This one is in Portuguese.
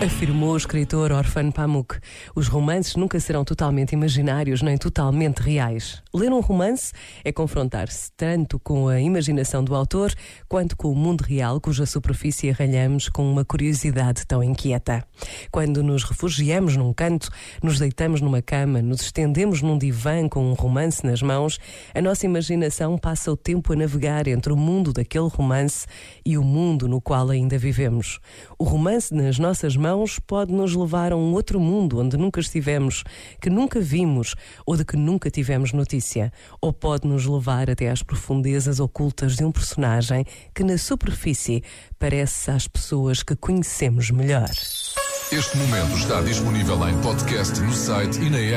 Afirmou o escritor Orfan Pamuk. Os romances nunca serão totalmente imaginários nem totalmente reais. Ler um romance é confrontar-se tanto com a imaginação do autor quanto com o mundo real, cuja superfície arranhamos com uma curiosidade tão inquieta. Quando nos refugiamos num canto, nos deitamos numa cama, nos estendemos num divã com um romance nas mãos, a nossa imaginação passa o tempo a navegar entre o mundo daquele romance e o mundo no qual ainda vivemos. O romance nas nossas mãos mãos pode nos levar a um outro mundo onde nunca estivemos, que nunca vimos ou de que nunca tivemos notícia, ou pode nos levar até às profundezas ocultas de um personagem que na superfície parece às pessoas que conhecemos melhor. Este momento está disponível em podcast no site e na app.